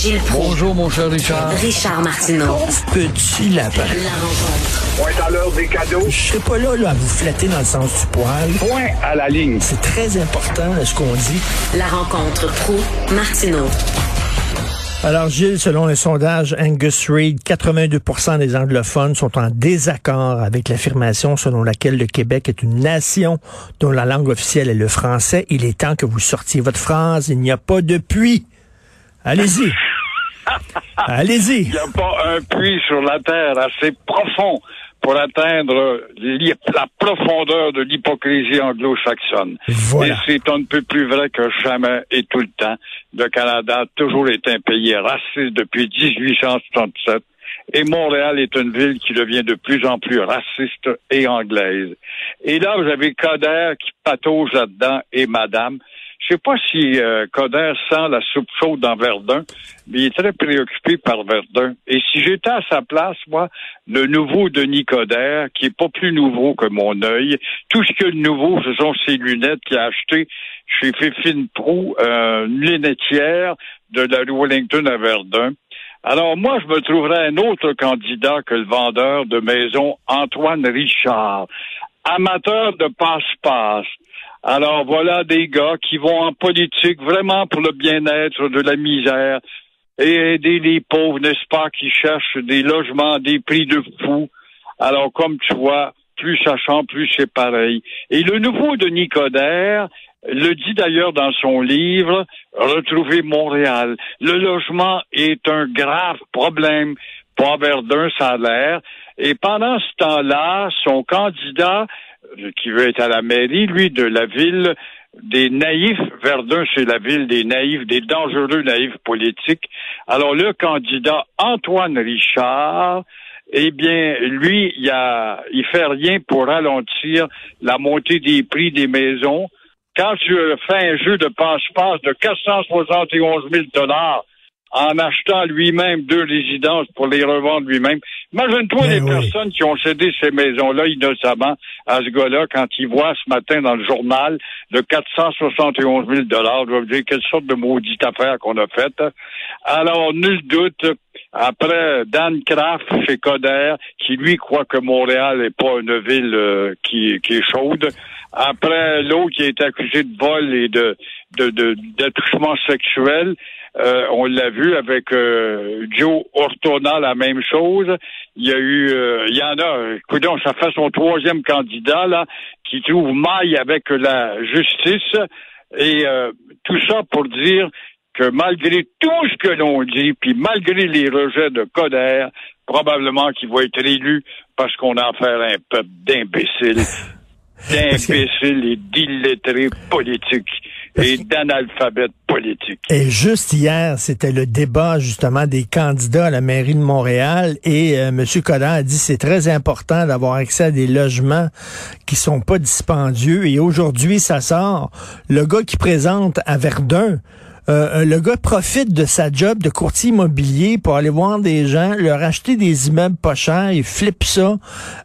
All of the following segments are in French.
Gilles Proulx. Bonjour, mon cher Richard. Richard Martineau. Petit lapin. La rencontre. Point à l'heure des cadeaux. Je serai pas là, là à vous flatter dans le sens du poil. Point à la ligne. C'est très important ce qu'on dit. La rencontre pro martineau Alors, Gilles, selon les sondages Angus Reid, 82% des anglophones sont en désaccord avec l'affirmation selon laquelle le Québec est une nation dont la langue officielle est le français. Il est temps que vous sortiez votre phrase. Il n'y a pas de puits. Allez-y. Allez-y. Il n'y a pas un puits sur la terre assez profond pour atteindre la profondeur de l'hypocrisie anglo-saxonne. Voilà. Et c'est un peu plus vrai que jamais et tout le temps. Le Canada a toujours été un pays raciste depuis 1867 et Montréal est une ville qui devient de plus en plus raciste et anglaise. Et là, vous avez Coder qui patauge là-dedans et Madame. Je sais pas si euh, Coder sent la soupe chaude dans Verdun, mais il est très préoccupé par Verdun. Et si j'étais à sa place, moi, le nouveau Denis Coder, qui est pas plus nouveau que mon œil, tout ce que de nouveau, ce sont ses lunettes qu'il a achetées chez Fifine Pro, euh, une lunetière de la rue Wellington à Verdun. Alors moi, je me trouverais un autre candidat que le vendeur de maison Antoine Richard, amateur de passe-passe. Alors voilà des gars qui vont en politique vraiment pour le bien-être de la misère et aider les pauvres, n'est-ce pas, qui cherchent des logements à des prix de fou. Alors comme tu vois, plus sachant, plus c'est pareil. Et le nouveau de Nicodère le dit d'ailleurs dans son livre Retrouver Montréal. Le logement est un grave problème pour Verdun, ça a l'air. Et pendant ce temps-là, son candidat qui veut être à la mairie, lui, de la ville des naïfs. Verdun, c'est la ville des naïfs, des dangereux naïfs politiques. Alors, le candidat Antoine Richard, eh bien, lui, il a, il fait rien pour ralentir la montée des prix des maisons. Quand tu fais un jeu de passe-passe de 471 000 dollars en achetant lui-même deux résidences pour les revendre lui-même. Imagine-toi Ben les oui. personnes qui ont cédé ces maisons-là innocemment à ce gars-là quand ils voient ce matin dans le journal de 471 000 dollars. doivent dire quelle sorte de maudite affaire qu'on a faite. Alors, nul doute, après Dan Kraft chez Coder, qui lui croit que Montréal n'est pas une ville euh, qui, qui est chaude. Après l'autre qui a été accusé de vol et de de, de, d'attouchement sexuel, euh, on l'a vu avec euh, Joe Ortona, la même chose. Il y a eu, euh, il y en a, écoutez, ça fait son troisième candidat là, qui trouve maille avec la justice. Et euh, tout ça pour dire que malgré tout ce que l'on dit, puis malgré les rejets de Coder, probablement qu'il va être élu parce qu'on a affaire à un peuple d'imbéciles, d'imbéciles et d'illettrés politiques et d'analphabètes politiques. Et juste hier, c'était le débat justement des candidats à la mairie de Montréal et euh, M. Collin a dit c'est très important d'avoir accès à des logements qui sont pas dispendieux et aujourd'hui ça sort le gars qui présente à Verdun euh, le gars profite de sa job de courtier immobilier pour aller voir des gens, leur acheter des immeubles pas chers, il flippe ça.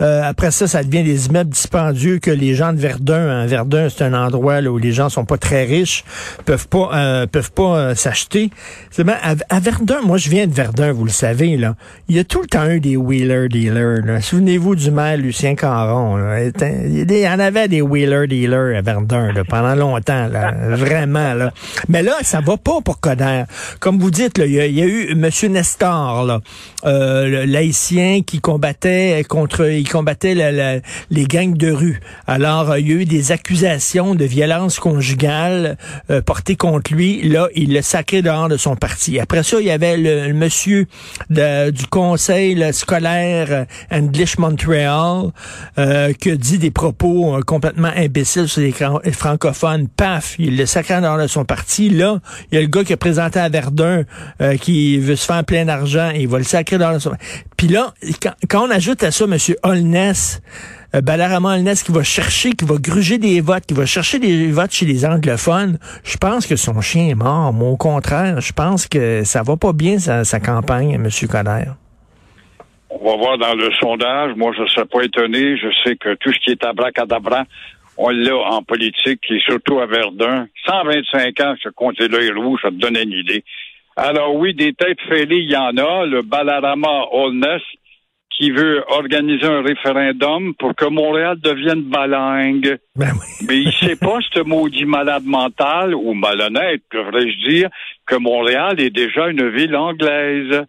Euh, après ça, ça devient des immeubles dispendieux que les gens de Verdun, hein, Verdun, c'est un endroit où les gens sont pas très riches, peuvent pas euh, peuvent pas s'acheter. C'est ben, à, à Verdun, moi je viens de Verdun, vous le savez là. Il y a tout le temps eu des wheeler dealers. Souvenez-vous du maire Lucien Caron. Il y en avait des wheeler dealers à Verdun pendant longtemps, là, vraiment là. Mais là, ça pas pour Coder. Comme vous dites, il y, a, eu M. Nestor, là, euh, le laïcien qui combattait contre, il combattait les gangs de rue. Alors, euh, il y a eu des accusations de violence conjugale euh, portées contre lui. Là, il l'a sacré dehors de son parti. Après ça, il y avait le, le monsieur du conseil scolaire euh, English Montreal euh, qui a dit des propos euh, complètement imbéciles sur les francophones. Paf, il le sacré dehors de son parti. Là, il y a le gars qui a présenté à Verdun euh, qui veut se faire plein d'argent et il va le sacrer de son Puis là, quand, quand on ajoute à ça M. Holness, euh, Balarama Holness qui va chercher, qui va gruger des votes, qui va chercher des votes chez les anglophones, je pense que son chien est mort. Moi, au contraire, je pense que ça va pas bien, sa, sa campagne, M. Coder. On va voir dans le sondage. Moi, je ne serais pas étonné. Je sais que tout ce qui est abracadabra, on l'a en politique et surtout à Verdun. 125 ans, ce comté-là est rouge, ça te donne une idée. Alors oui, des têtes fêlées, il y en a. Le Balarama Holness qui veut organiser un référendum pour que Montréal devienne balingue. Ben oui. Mais il sait pas, ce maudit malade mental, ou malhonnête, devrais-je dire, que Montréal est déjà une ville anglaise.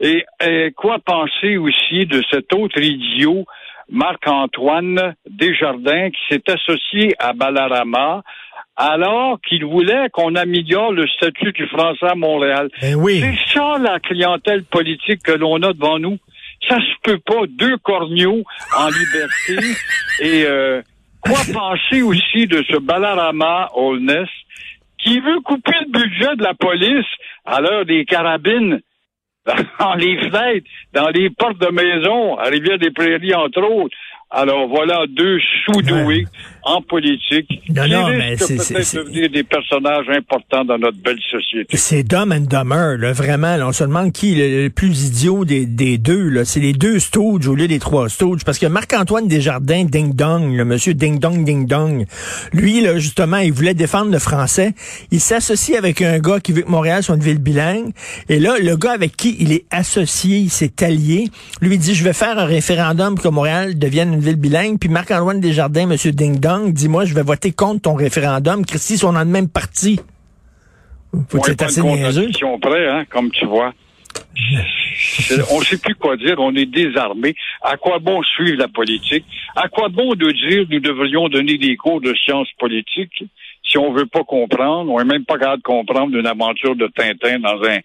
Et, et quoi penser aussi de cet autre idiot, Marc-Antoine Desjardins, qui s'est associé à Balarama, alors qu'il voulait qu'on améliore le statut du français à Montréal. Ben oui. C'est ça la clientèle politique que l'on a devant nous. Ça se peut pas, deux corneaux en liberté. Et euh, quoi penser aussi de ce Balarama Holness qui veut couper le budget de la police à l'heure des carabines? dans les fenêtres, dans les portes de maison, à Rivière-des-Prairies, entre autres. Alors voilà deux sous-doués en politique Non, qui non, mais c'est- peut-être devenir des personnages importants dans notre belle société. C'est Dumb and Dumber, là, vraiment. là. on se demande qui est le, le plus idiot des, des deux. là. C'est les deux Stooges au lieu des trois Stooges. Parce que Marc-Antoine Desjardins, Ding Dong, le monsieur Ding Dong Ding Dong, lui, là, justement, il voulait défendre le français. Il s'associe avec un gars qui veut que Montréal soit une ville bilingue. Et là, le gars avec qui il est associé, il s'est allié, lui dit, je vais faire un référendum pour que Montréal devienne une ville bilingue. Puis Marc-Antoine Desjardins, monsieur Ding Dong, dit, moi, je vais voter contre ton référendum. Christy, ils sont dans le même parti. Faut On que est c'est assez niaiseux? près, hein, comme tu vois. On ne sait plus quoi dire, on est désarmé. À quoi bon suivre la politique? À quoi bon de dire nous devrions donner des cours de sciences politiques si on veut pas comprendre? On est même pas capable de comprendre une aventure de Tintin dans un,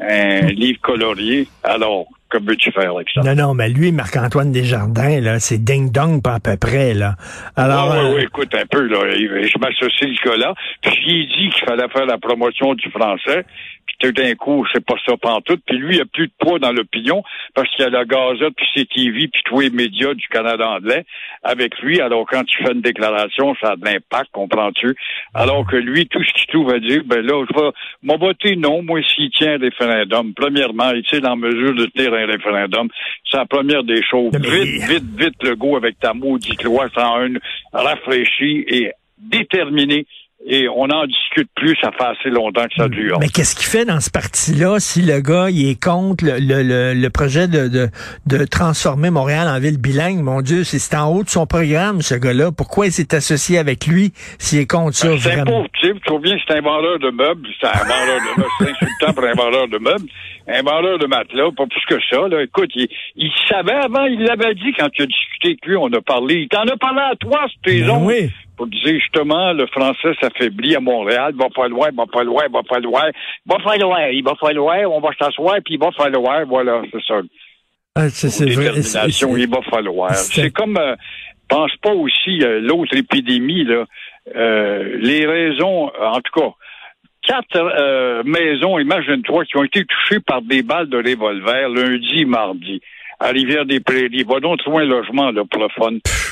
un livre colorié. Alors, que veux-tu faire avec ça? Non, non, mais lui, Marc-Antoine Desjardins, là, c'est ding-dong pas à peu près, là. Alors, Ah, oui, euh, oui, écoute un peu, là. Je m'associe ce gars-là. Puis il dit qu'il fallait faire la promotion du français. Puis tout d'un coup, c'est pas ça pantoute. Puis lui, il a plus de poids dans l'opinion parce qu'il y a la Gazette, puis CTV, puis tous les médias du Canada anglais avec lui. Alors, quand tu fais une déclaration, ça a de l'impact, comprends-tu? Alors que lui, tout ce qu'il trouve à dire, ben là, je vais voter non, moi, s'il tient un référendum. Premièrement, est-il en mesure de tenir un référendum? C'est la première des choses. Vite, vite, vite, le go avec ta maudite loi 101, rafraîchie et déterminée. Et on n'en discute plus, ça fait assez longtemps que ça dure. mais qu'est-ce qu'il fait dans ce parti-là si le gars, il est contre le, le, le, projet de, de, de transformer Montréal en ville bilingue? Mon Dieu, c'est en haut de son programme, ce gars-là. Pourquoi il s'est associé avec lui s'il est contre ça, Ben, c'est un pauvre type, tu vois bien, c'est un vendeur de meubles, c'est un vendeur de meubles, c'est insultant pour un vendeur de meubles, un vendeur de matelas, pas plus que ça, là. Écoute, il, il savait avant, il l'avait dit quand tu as discuté avec lui, on a parlé, il t'en a parlé à toi, sur tes Ben ondes, oui. pour dire justement, le français s'affaiblit à Montréal, il va pas loin, il va pas loin, il va pas loin, il va pas loin, il va pas loin, on va s'asseoir, puis il va falloir, voilà, c'est ça. Ah, c'est c'est vrai. il va falloir. c'est- C'est comme, euh, pense pas aussi euh, l'autre épidémie là, euh, les raisons, en tout cas, quatre euh, maisons, imagine-toi, qui ont été touchées par des balles de revolver lundi, mardi. À Rivière-des-Prairies. Va donc trouver un logement là, pour.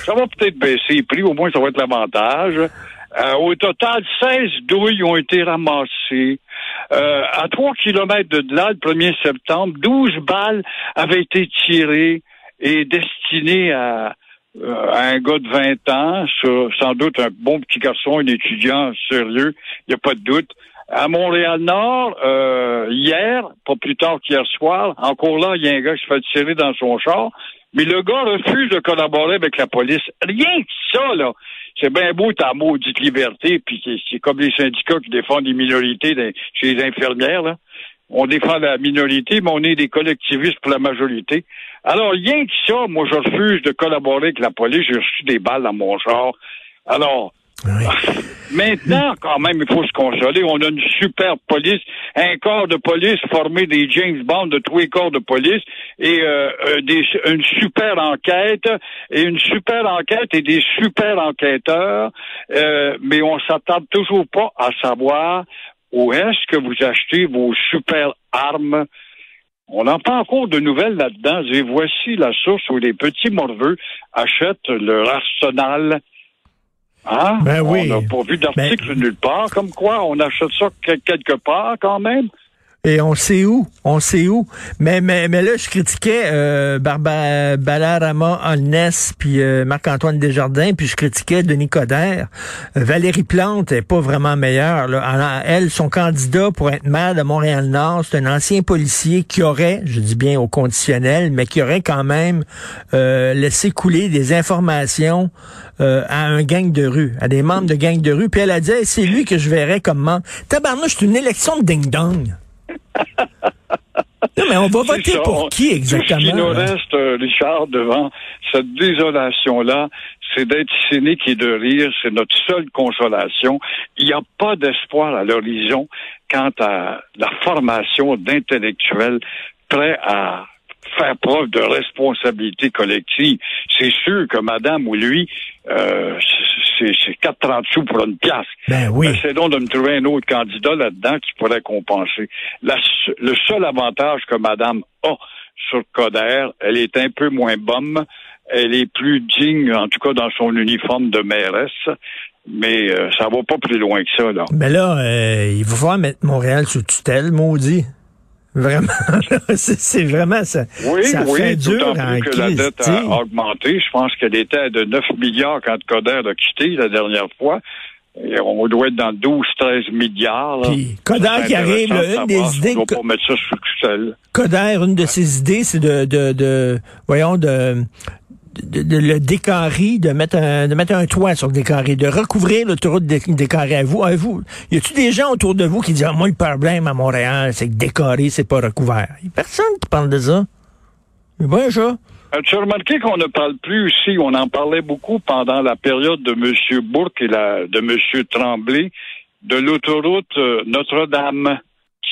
Ça va peut-être baisser les prix, au moins ça va être l'avantage. Euh, au total, 16 douilles ont été ramassées. Euh, à 3 kilomètres de là, le 1er septembre, 12 balles avaient été tirées et destinées à, euh, à un gars de 20 ans, sur- sans doute un bon petit garçon, un étudiant sérieux, il n'y a pas de doute. À Montréal-Nord, euh, hier, pas plus tard qu'hier soir, encore là, il y a un gars qui se fait tirer dans son char, mais le gars refuse de collaborer avec la police. Rien que ça, là. C'est bien beau ta maudite liberté, puis c'est- comme les syndicats qui défendent les minorités chez les infirmières, là. On défend la minorité, mais on est des collectivistes pour la majorité. Alors, rien que ça, moi, je refuse de collaborer avec la police. J'ai reçu des balles dans mon char. Alors, Maintenant, quand même, il faut se consoler. On a une super police, un corps de police formé des James Bond de tous les corps de police et euh, euh, des, une super enquête et une super enquête et des super enquêteurs. Euh, mais on s'attarde toujours pas à savoir où est-ce que vous achetez vos super armes. On pas encore de nouvelles là-dedans. Et voici la source où les petits morveux achètent leur arsenal. Hein? Ben oui. On n'a pas vu d'article nulle part. Comme quoi, on achète ça que- quelque part quand même. Et on sait où, on sait où. Mais mais, mais là, je critiquais euh, Barba, Balarama Holness, puis euh, Marc-Antoine Desjardins, puis je critiquais Denis Coderre. Euh, Valérie Plante est pas vraiment meilleure. Là. Alors, elle, son candidat pour être maire de Montréal-Nord, c'est un ancien policier qui aurait, je dis bien au conditionnel, mais qui aurait quand même euh, laissé couler des informations à un gang de rue, à des membres de gang de rue. Puis elle a dit, c'est lui que je verrais comme membre. Tabarnouche, c'est une élection de ding-dong. Non, mais on va voter ça. pour qui exactement? Ce qui nous reste, euh, Richard, devant cette désolation-là, c'est d'être cynique et de rire. C'est notre seule consolation. Il n'y a pas d'espoir à l'horizon quant à la formation d'intellectuels prêts à faire preuve de responsabilité collective. C'est sûr que madame ou lui, euh, c'est c'est 4,30 sous pour une pièce. Ben oui. C'est donc de me trouver un autre candidat là-dedans qui pourrait compenser. La le seul avantage que madame a sur Coder, elle est un peu moins bonne. Elle est plus digne, en tout cas dans son uniforme de mairesse. Mais euh, ça va pas plus loin que ça, là. Mais là, euh, il va falloir mettre Montréal sous tutelle, maudit. Vraiment, c'est vraiment ça. Oui, ça oui, fait dur d'autant en plus que la dette a augmenté. Je pense qu'elle était de 9 milliards quand Coder a quitté la dernière fois. Et on doit être dans 12-13 milliards. là. Puis, Coder qui arrive, là, une de des idées doit que- pas mettre ça sous tutelle. Coder, une de ses idées, c'est de, de, de, voyons, de, de, de le décarrer, de mettre un, de mettre un toit sur le décarré, de recouvrir l'autoroute dé-. À vous, à vous, y a-tu des gens autour de vous qui disent, ah, moi, le problème à Montréal, c'est que décarré, c'est pas recouvert? Y a personne qui parle de ça. C'est bon, ça. As-tu remarqué qu'on ne parle plus ici? On en parlait beaucoup pendant la période de M. Bourque et la, de M. Tremblay de l'autoroute euh, Notre-Dame,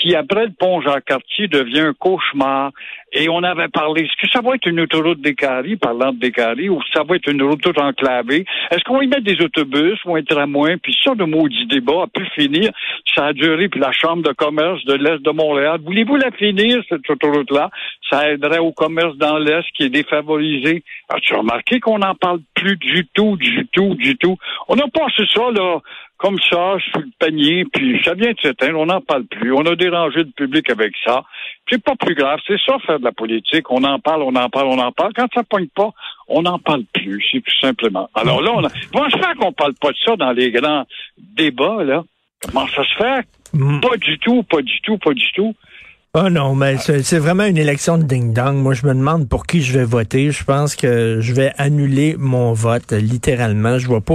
qui, après le pont Jacques-Cartier, devient un cauchemar. Et on avait parlé, est-ce que ça va être une autoroute décarrée, parlant de décarrée, ou ça va être une autoroute enclavée? Est-ce qu'on va y mettre des autobus ou un tramway? Puis ça, le maudit débat a pu finir. Ça a duré, puis la Chambre de commerce de l'Est de Montréal. Voulez-vous la finir, cette autoroute-là? Ça aiderait au commerce dans l'Est qui est défavorisé. As-tu remarqué qu'on n'en parle plus du tout, du tout, du tout? On a passé ça, là, comme ça, sous le panier, puis ça vient de s'éteindre, on n'en parle plus. On a dérangé le public avec ça. C'est pas plus grave, c'est ça faire de la politique. On en parle, on en parle, on en parle. Quand ça pogne pas, on n'en parle plus, c'est tout simplement. Alors là, on a... comment se fait qu'on parle pas de ça dans les grands débats, là? Comment ça se fait? Mm. Pas du tout, pas du tout, pas du tout. Oh non, mais c'est c'est vraiment une élection de ding-dong. Moi, je me demande pour qui je vais voter. Je pense que je vais annuler mon vote, littéralement. Je vois pas